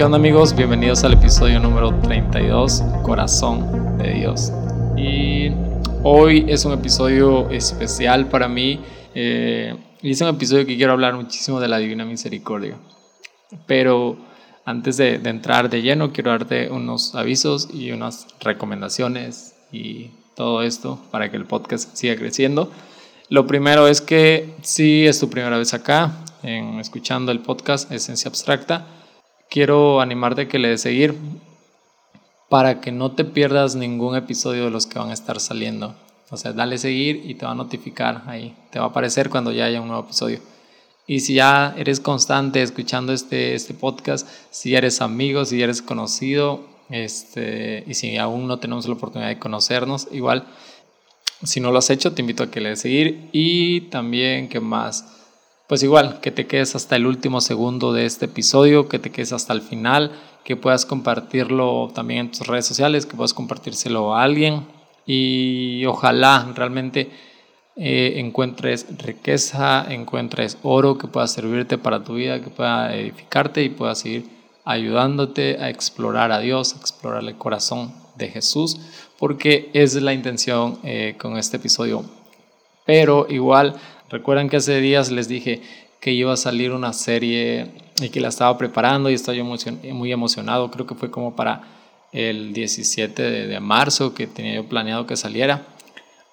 ¿Qué onda amigos? Bienvenidos al episodio número 32, Corazón de Dios. Y hoy es un episodio especial para mí. Eh, y es un episodio que quiero hablar muchísimo de la Divina Misericordia. Pero antes de, entrar de lleno, quiero darte unos avisos y unas recomendaciones y todo esto para que el podcast siga creciendo. Lo primero es que si es tu primera vez acá, en escuchando el podcast Esencia Abstracta, quiero animarte a que le des seguir para que no te pierdas ningún episodio de los que van a estar saliendo. O sea, dale seguir y te va a notificar ahí. Te va a aparecer cuando ya haya un nuevo episodio. Y si ya eres constante escuchando este, este podcast, si eres amigo, si eres conocido, este, y si aún no tenemos la oportunidad de conocernos, igual, si no lo has hecho, te invito a que le des seguir. Y también, ¿qué más? Pues igual, que te quedes hasta el último segundo de este episodio, que te quedes hasta el final, que puedas compartirlo también en tus redes sociales, que puedas compartírselo a alguien y ojalá realmente eh, encuentres riqueza, encuentres oro que pueda servirte para tu vida, que pueda edificarte y pueda seguir ayudándote a explorar a Dios, a explorar el corazón de Jesús, porque es la intención eh, con este episodio. Pero igual Recuerdan que hace días les dije que iba a salir una serie y que la estaba preparando y estaba yo muy emocionado. Creo que fue como para el 17 de, marzo que tenía yo planeado que saliera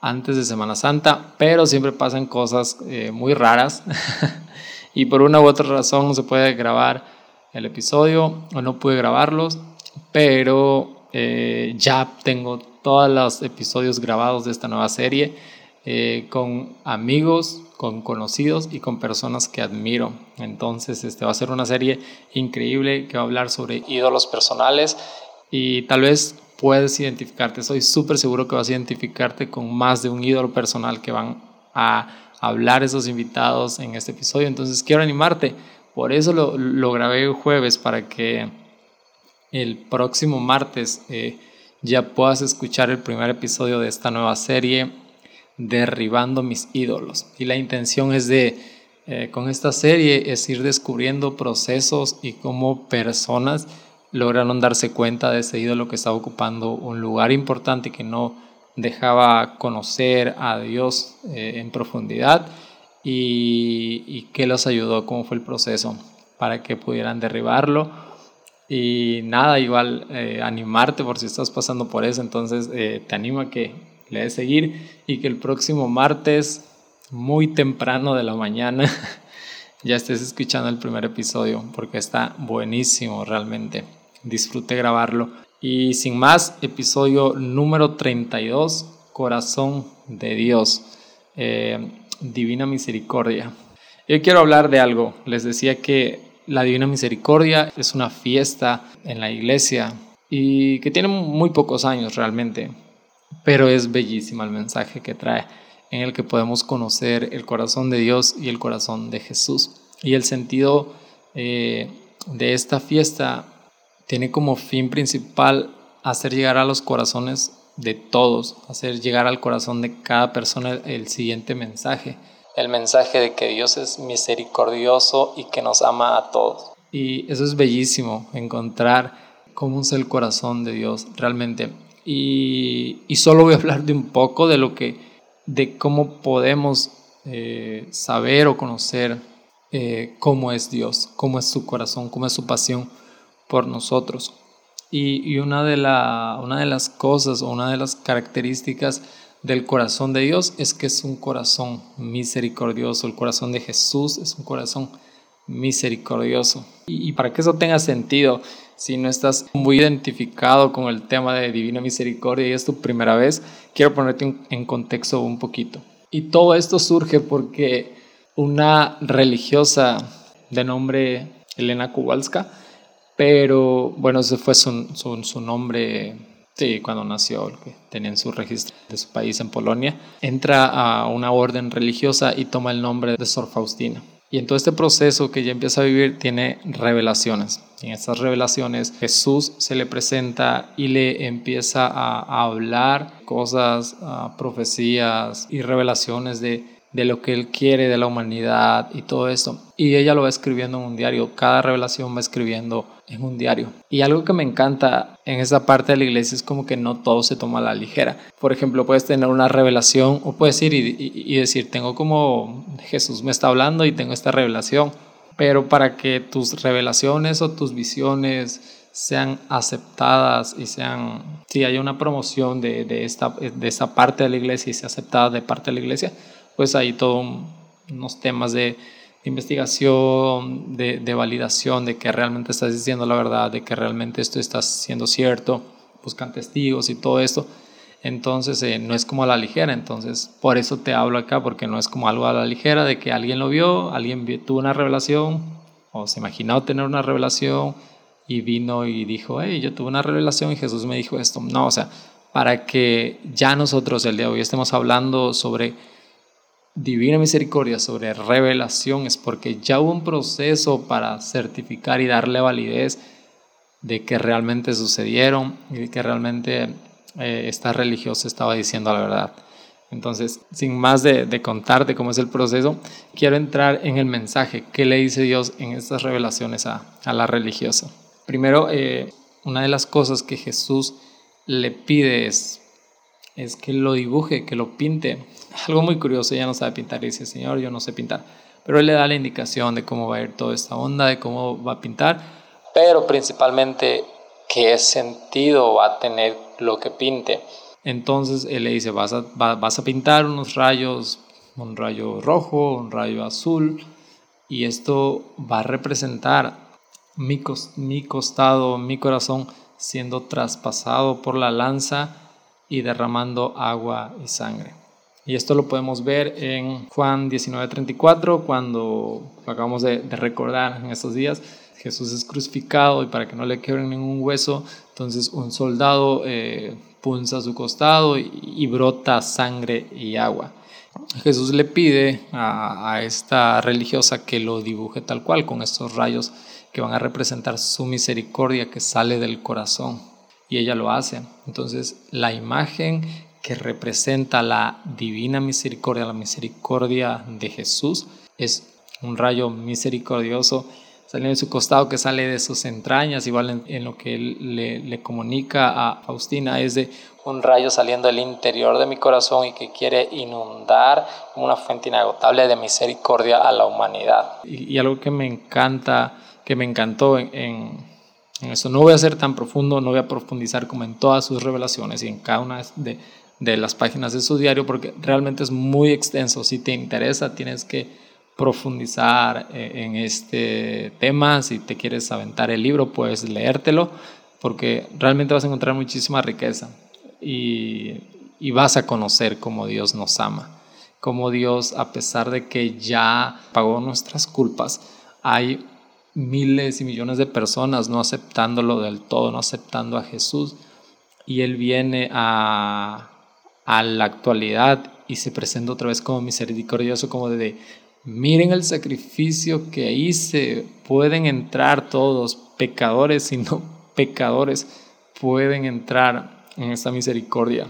antes de Semana Santa, pero siempre pasan cosas eh, muy raras y por una u otra razón no se puede grabar el episodio o no pude grabarlos, pero eh, ya tengo todos los episodios grabados de esta nueva serie eh, con amigos con conocidos y con personas que admiro. Entonces, este va a ser una serie increíble que va a hablar sobre ídolos personales y tal vez puedes identificarte. Soy súper seguro que vas a identificarte con más de un ídolo personal que van a hablar esos invitados en este episodio. Entonces, quiero animarte. Por eso lo, lo grabé el jueves para que el próximo martes eh, ya puedas escuchar el primer episodio de esta nueva serie derribando mis ídolos. Y la intención es de, eh, con esta serie, es ir descubriendo procesos y cómo personas lograron darse cuenta de ese ídolo que estaba ocupando un lugar importante que no dejaba conocer a Dios eh, en profundidad y, y qué los ayudó, cómo fue el proceso para que pudieran derribarlo. Y nada, igual eh, animarte por si estás pasando por eso, entonces te animo a que le de seguir y que el próximo martes, muy temprano de la mañana, ya estés escuchando el primer episodio porque está buenísimo realmente. Disfrute grabarlo. Y sin más, episodio número 32, Corazón de Dios, eh, Divina Misericordia. Yo quiero hablar de algo. Les decía que la Divina Misericordia es una fiesta en la iglesia y que tiene muy pocos años realmente pero es bellísima el mensaje que trae, en el que podemos conocer el corazón de Dios y el corazón de Jesús. Y el sentido eh, de esta fiesta tiene como fin principal hacer llegar a los corazones de todos, hacer llegar al corazón de cada persona el siguiente mensaje, el mensaje de que Dios es misericordioso y que nos ama a todos. Y eso es bellísimo, encontrar cómo es el corazón de Dios realmente y, solo voy a hablar de un poco de lo que, de cómo podemos eh, saber o conocer eh, cómo es Dios, cómo es su corazón, cómo es su pasión por nosotros. Y, una, de la, una de las cosas o una de las características del corazón de Dios es que es un corazón misericordioso. El corazón de Jesús es un corazón misericordioso. Y, y para que eso tenga sentido, si no estás muy identificado con el tema de Divina Misericordia y es tu primera vez, quiero ponerte en contexto un poquito. Y todo esto surge porque una religiosa de nombre Elena Kowalska, pero bueno, ese fue su, nombre sí, cuando nació, que en su registro de su país en Polonia, entra a una orden religiosa y toma el nombre de Sor Faustina. Y en todo este proceso que ella empieza a vivir tiene revelaciones. En estas revelaciones Jesús se le presenta y le empieza a, hablar cosas, profecías y revelaciones de, de lo que Él quiere de la humanidad y todo esto. Y ella lo va escribiendo en un diario, cada revelación va escribiendo en un diario. Y algo que me encanta en esa parte de la iglesia es como que no todo se toma a la ligera. Por ejemplo, puedes tener una revelación o puedes ir y, decir, tengo como Jesús me está hablando y tengo esta revelación. Pero para que tus revelaciones o tus visiones sean aceptadas y sean, si hay una promoción de, de, esta, de esta parte de la iglesia y sea aceptada de parte de la iglesia, pues hay todos unos temas de, investigación, de, validación, de que realmente estás diciendo la verdad, de que realmente esto está siendo cierto, buscan testigos y todo esto. Entonces eh, no es como a la ligera, entonces por eso te hablo acá, porque no es como algo a la ligera de que alguien lo vio, alguien tuvo una revelación o se imaginó tener una revelación y vino y dijo, hey, yo tuve una revelación y Jesús me dijo esto. No, o sea, para que ya nosotros el día de hoy estemos hablando sobre divina misericordia sobre revelaciones, porque ya hubo un proceso para certificar y darle validez de que realmente sucedieron y de que realmente eh, esta religiosa estaba diciendo la verdad. Entonces, sin más de, de, contarte cómo es el proceso, quiero entrar en el mensaje que le dice Dios en estas revelaciones a, a la religiosa. Primero, eh, una de las cosas que Jesús le pide es, es que lo dibuje, que lo pinte algo muy curioso, ella no sabe pintar y dice, Señor, yo no sé pintar. Pero él le da la indicación de cómo va a ir toda esta onda, de cómo va a pintar, pero principalmente qué sentido va a tener lo que pinte. Entonces él le dice, vas a, vas a pintar unos rayos, un rayo rojo, un rayo azul, y esto va a representar mi, mi costado, mi corazón siendo traspasado por la lanza y derramando agua y sangre. Y esto lo podemos ver en Juan 19:34, cuando acabamos de, recordar en estos días, Jesús es crucificado y para que no le quebren ningún hueso, entonces un soldado eh, punza su costado y, brota sangre y agua. Jesús le pide a, a, esta religiosa que lo dibuje tal cual, con estos rayos que van a representar su misericordia que sale del corazón. Y ella lo hace. Entonces la imagen que representa la divina misericordia, la misericordia de Jesús, es un rayo misericordioso saliendo de su costado que sale de sus entrañas, igual en, lo que él le, comunica a Faustina, es de un rayo saliendo del interior de mi corazón y que quiere inundar una fuente inagotable de misericordia a la humanidad. Y, algo que me encanta, que me encantó en, en, en, eso, no voy a ser tan profundo, no voy a profundizar como en todas sus revelaciones y en cada una de, de las páginas de su diario porque realmente es muy extenso. Si te interesa, tienes que profundizar eh, en este tema. Si te quieres aventar el libro, puedes leértelo porque realmente vas a encontrar muchísima riqueza y, y vas a conocer cómo Dios nos ama. Cómo Dios, a pesar de que ya pagó nuestras culpas, hay miles y millones de personas no aceptándolo del todo, no aceptando a Jesús. Y Él viene a, a la actualidad y se presenta otra vez como misericordioso, como de, miren el sacrificio que hice, pueden entrar todos, pecadores y no pecadores, pueden entrar en esta misericordia,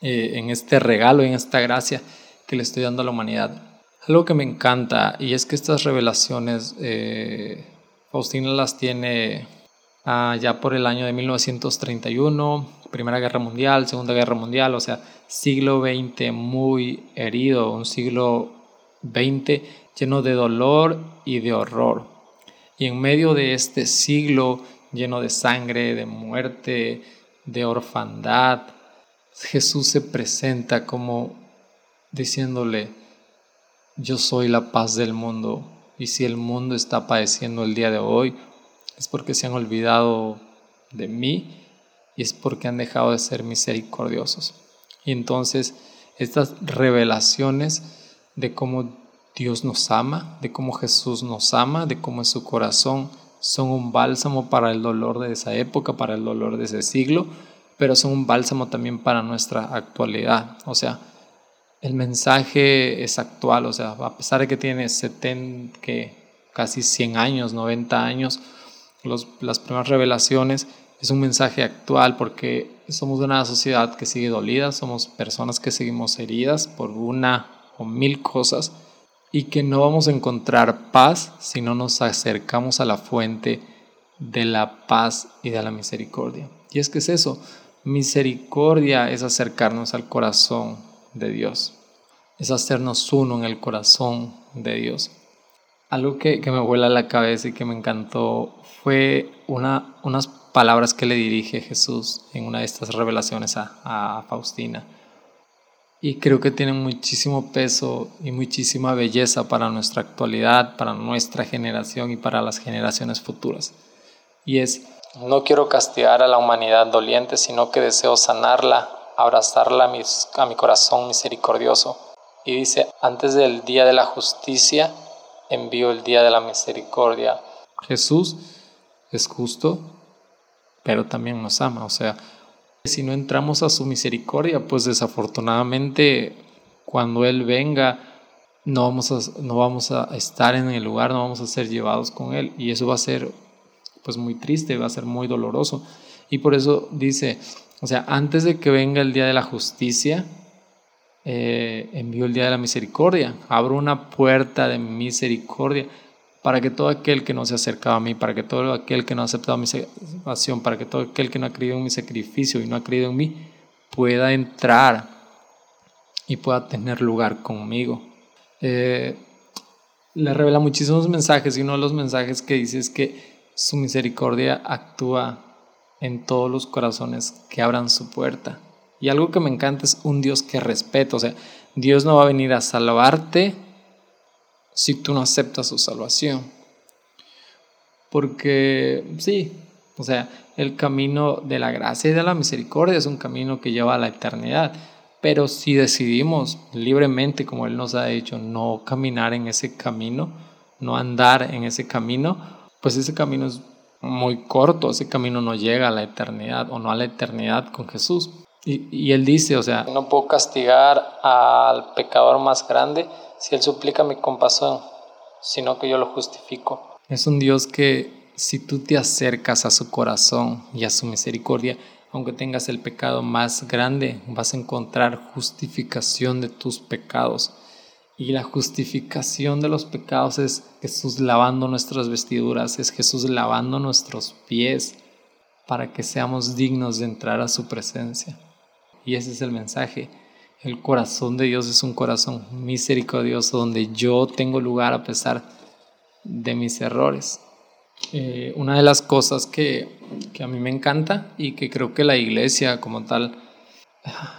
eh, en este regalo, en esta gracia que le estoy dando a la humanidad. Algo que me encanta y es que estas revelaciones, eh, Faustina las tiene ah, ya por el año de 1931, Primera Guerra Mundial, Segunda Guerra Mundial, o sea, siglo XX muy herido, un siglo XX lleno de dolor y de horror. Y en medio de este siglo lleno de sangre, de muerte, de orfandad, Jesús se presenta como diciéndole, yo soy la paz del mundo. Y si el mundo está padeciendo el día de hoy, es porque se han olvidado de mí y es porque han dejado de ser misericordiosos. Y entonces estas revelaciones de cómo Dios nos ama, de cómo Jesús nos ama, de cómo es su corazón, son un bálsamo para el dolor de esa época, para el dolor de ese siglo, pero son un bálsamo también para nuestra actualidad. O sea, el mensaje es actual, o sea, a pesar de que tiene 70, que casi 100 años, 90 años, los, las primeras revelaciones es un mensaje actual porque somos una sociedad que sigue dolida, somos personas que seguimos heridas por una o mil cosas y que no vamos a encontrar paz si no nos acercamos a la fuente de la paz y de la misericordia. Y es que es eso, misericordia es acercarnos al corazón de Dios, es hacernos uno en el corazón de Dios. Algo que, me vuela la cabeza y que me encantó fue una, unas palabras que le dirige Jesús en una de estas revelaciones a, a Faustina. Y creo que tienen muchísimo peso y muchísima belleza para nuestra actualidad, para nuestra generación y para las generaciones futuras. Y es, no quiero castigar a la humanidad doliente, sino que deseo sanarla, abrazarla a mi, corazón misericordioso. Y dice, antes del día de la justicia, envío el día de la misericordia. Jesús es justo, pero también nos ama. O sea, si no entramos a su misericordia, pues desafortunadamente cuando Él venga, no vamos, a, no vamos a estar en el lugar, no vamos a ser llevados con Él. Y eso va a ser pues muy triste, va a ser muy doloroso. Y por eso dice, o sea, antes de que venga el día de la justicia, eh, envío el día de la misericordia, abro una puerta de misericordia para que todo aquel que no se ha acercado a mí, para que todo aquel que no ha aceptado mi salvación, para que todo aquel que no ha creído en mi sacrificio y no ha creído en mí, pueda entrar y pueda tener lugar conmigo. Eh, le revela muchísimos mensajes y uno de los mensajes que dice es que su misericordia actúa en todos los corazones que abran su puerta. Y algo que me encanta es un Dios que respeta, o sea, Dios no va a venir a salvarte si tú no aceptas su salvación. Porque sí, o sea, el camino de la gracia y de la misericordia es un camino que lleva a la eternidad. Pero si decidimos libremente, como Él nos ha dicho, no caminar en ese camino, no andar en ese camino, pues ese camino es muy corto, ese camino no llega a la eternidad o no a la eternidad con Jesús. Y, y Él dice, o sea, no puedo castigar al pecador más grande si Él suplica mi compasión, sino que yo lo justifico. Es un Dios que si tú te acercas a su corazón y a su misericordia, aunque tengas el pecado más grande, vas a encontrar justificación de tus pecados. Y la justificación de los pecados es Jesús lavando nuestras vestiduras, es Jesús lavando nuestros pies para que seamos dignos de entrar a su presencia. Y ese es el mensaje. El corazón de Dios es un corazón misericordioso donde yo tengo lugar a pesar de mis errores. Eh, una de las cosas que, que, a mí me encanta y que creo que la iglesia como tal,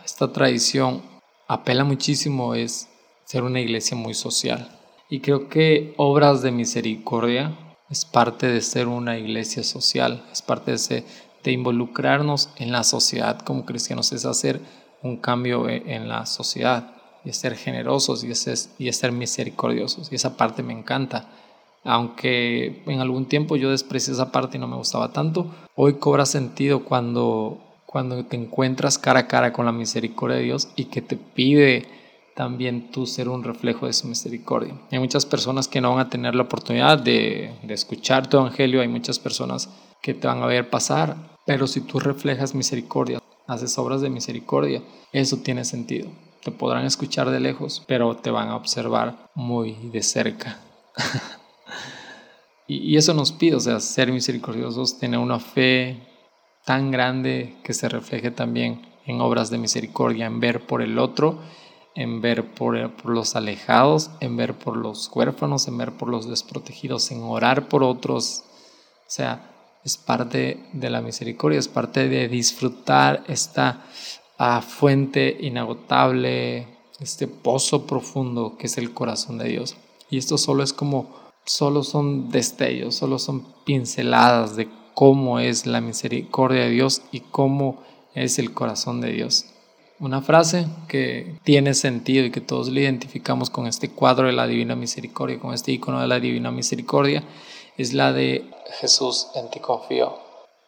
esta tradición apela muchísimo es ser una iglesia muy social. Y creo que obras de misericordia es parte de ser una iglesia social, es parte de, de involucrarnos en la sociedad como cristianos, es hacer un cambio e, en la sociedad y ser generosos y es, y ser misericordiosos. Y esa parte me encanta. Aunque en algún tiempo yo desprecié esa parte y no me gustaba tanto, hoy cobra sentido cuando, cuando te encuentras cara a cara con la misericordia de Dios y que te pide también tú ser un reflejo de su misericordia. Hay muchas personas que no van a tener la oportunidad de, escuchar tu evangelio, hay muchas personas que te van a ver pasar, pero si tú reflejas misericordia, haces obras de misericordia, eso tiene sentido. Te podrán escuchar de lejos, pero te van a observar muy de cerca. y, eso nos pide, o sea, ser misericordiosos, tener una fe tan grande que se refleje también en obras de misericordia, en ver por el otro, en ver por, los alejados, en ver por los huérfanos, en ver por los desprotegidos, en orar por otros. O sea, es parte de la misericordia, es parte de disfrutar esta ah, fuente inagotable, este pozo profundo que es el corazón de Dios. Y esto solo es como, solo son destellos, solo son pinceladas de cómo es la misericordia de Dios y cómo es el corazón de Dios. Una frase que tiene sentido y que todos le identificamos con este cuadro de la Divina Misericordia, con este icono de la Divina Misericordia, es la de Jesús, en ti confío.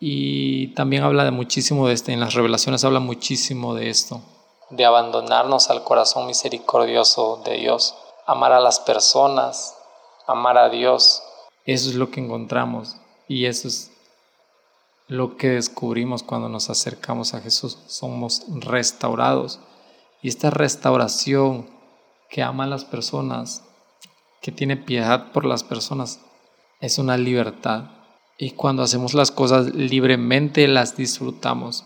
Y también habla de muchísimo de esto, en las revelaciones habla muchísimo de esto, de abandonarnos al corazón misericordioso de Dios, amar a las personas, amar a Dios. Eso es lo que encontramos y eso es lo que descubrimos cuando nos acercamos a Jesús. Somos restaurados. Y esta restauración que ama a las personas, que tiene piedad por las personas, es una libertad. Y cuando hacemos las cosas libremente, las disfrutamos.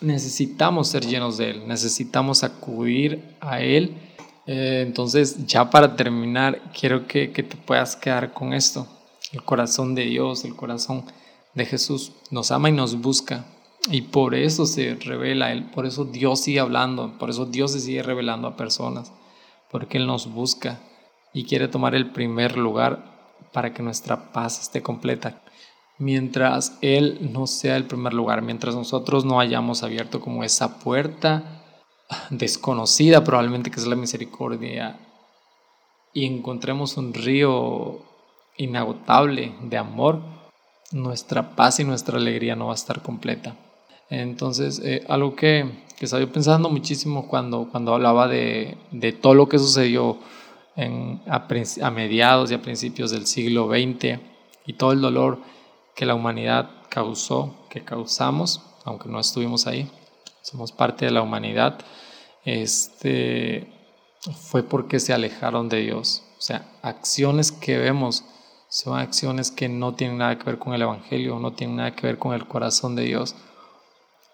Necesitamos ser llenos de Él, necesitamos acudir a Él. Eh, entonces, ya para terminar, quiero que, que te puedas quedar con esto. El corazón de Dios, el corazón de Jesús nos ama y nos busca. Y por eso se revela Él, por eso Dios sigue hablando, por eso Dios se sigue revelando a personas, porque Él nos busca y quiere tomar el primer lugar para que nuestra paz esté completa. Mientras Él no sea el primer lugar, mientras nosotros no hayamos abierto como esa puerta desconocida probablemente que es la misericordia y encontremos un río inagotable de amor, nuestra paz y nuestra alegría no va a estar completa. Entonces, eh, algo que, que estaba yo pensando muchísimo cuando, cuando hablaba de, de todo lo que sucedió en, a, mediados y a principios del siglo XX y todo el dolor que la humanidad causó, que causamos, aunque no estuvimos ahí, somos parte de la humanidad, este, fue porque se alejaron de Dios. O sea, acciones que vemos son acciones que no tienen nada que ver con el Evangelio, no tienen nada que ver con el corazón de Dios.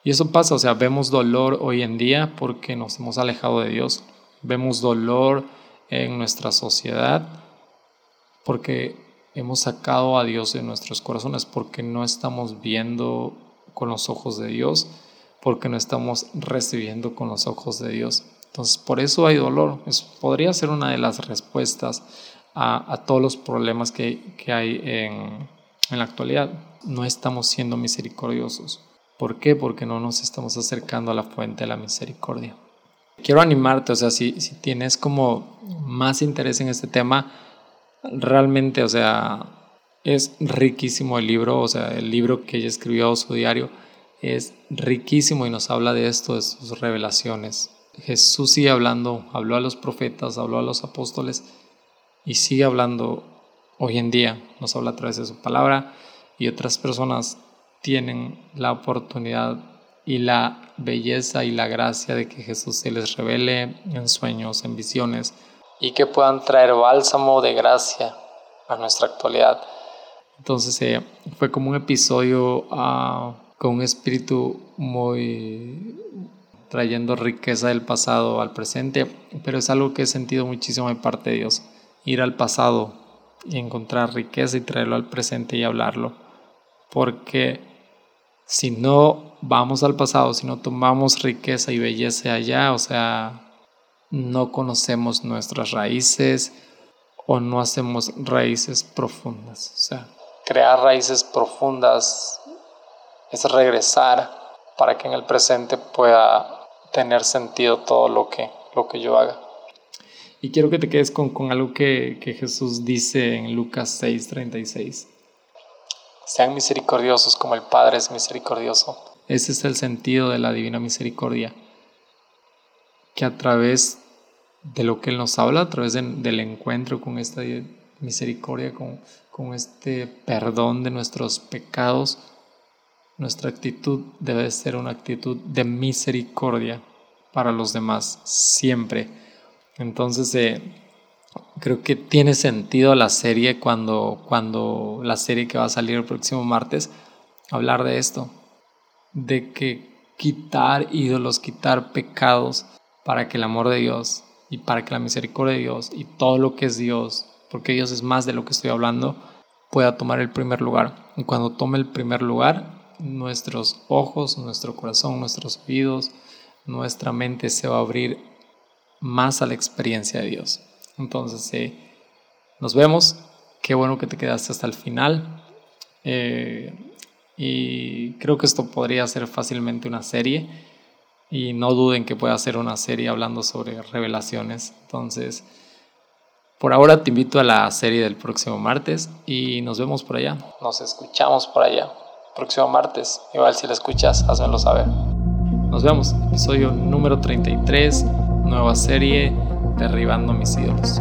Y eso pasa, o sea, vemos dolor hoy en día porque nos hemos alejado de Dios. Vemos dolor en nuestra sociedad porque hemos sacado a Dios de nuestros corazones, porque no estamos viendo con los ojos de Dios, porque no estamos recibiendo con los ojos de Dios. Entonces, por eso hay dolor. Eso podría ser una de las respuestas a, todos los problemas que, que hay en, en la actualidad. No estamos siendo misericordiosos. ¿Por qué? Porque no nos estamos acercando a la fuente de la misericordia quiero animarte, o sea, si, si tienes como más interés en este tema, realmente, o sea, es riquísimo el libro, o sea, el libro que ella escribió, su diario, es riquísimo y nos habla de esto, de sus revelaciones. Jesús sigue hablando, habló a los profetas, habló a los apóstoles y sigue hablando hoy en día, nos habla a través de su palabra y otras personas tienen la oportunidad y la belleza y la gracia de que Jesús se les revele en sueños, en visiones, y que puedan traer bálsamo de gracia a nuestra actualidad. Entonces eh, fue como un episodio ah, con un espíritu muy trayendo riqueza del pasado al presente, pero es algo que he sentido muchísimo de parte de Dios, ir al pasado y encontrar riqueza y traerlo al presente y hablarlo, porque si no vamos al pasado, si no tomamos riqueza y belleza allá, o sea, no conocemos nuestras raíces o no hacemos raíces profundas. Crear raíces profundas es regresar para que en el presente pueda tener sentido todo lo que, lo que yo haga. Y quiero que te quedes con, con algo que, que Jesús dice en Lucas 6:36. Sean misericordiosos como el Padre es misericordioso. Ese es el sentido de la divina misericordia, que a través de lo que Él nos habla, a través del encuentro con esta misericordia, con, con este perdón de nuestros pecados, nuestra actitud debe ser una actitud de misericordia para los demás, siempre. Entonces, eh, creo que tiene sentido la serie cuando, cuando la serie que va a salir el próximo martes, hablar de esto, de que quitar ídolos, quitar pecados para que el amor de Dios y para que la misericordia de Dios y todo lo que es Dios, porque Dios es más de lo que estoy hablando, pueda tomar el primer lugar. Y cuando tome el primer lugar, nuestros ojos, nuestro corazón, nuestros oídos, nuestra mente se va a abrir más a la experiencia de Dios. Entonces, eh, nos vemos. Qué bueno que te quedaste hasta el final. Eh, y creo que esto podría ser fácilmente una serie. Y no duden que pueda ser una serie hablando sobre revelaciones. Entonces, por ahora te invito a la serie del próximo martes y nos vemos por allá. Nos escuchamos por allá. Próximo martes. Igual si la escuchas, házmelo saber. Nos vemos. Episodio número 33. Nueva serie Derribando mis ídolos.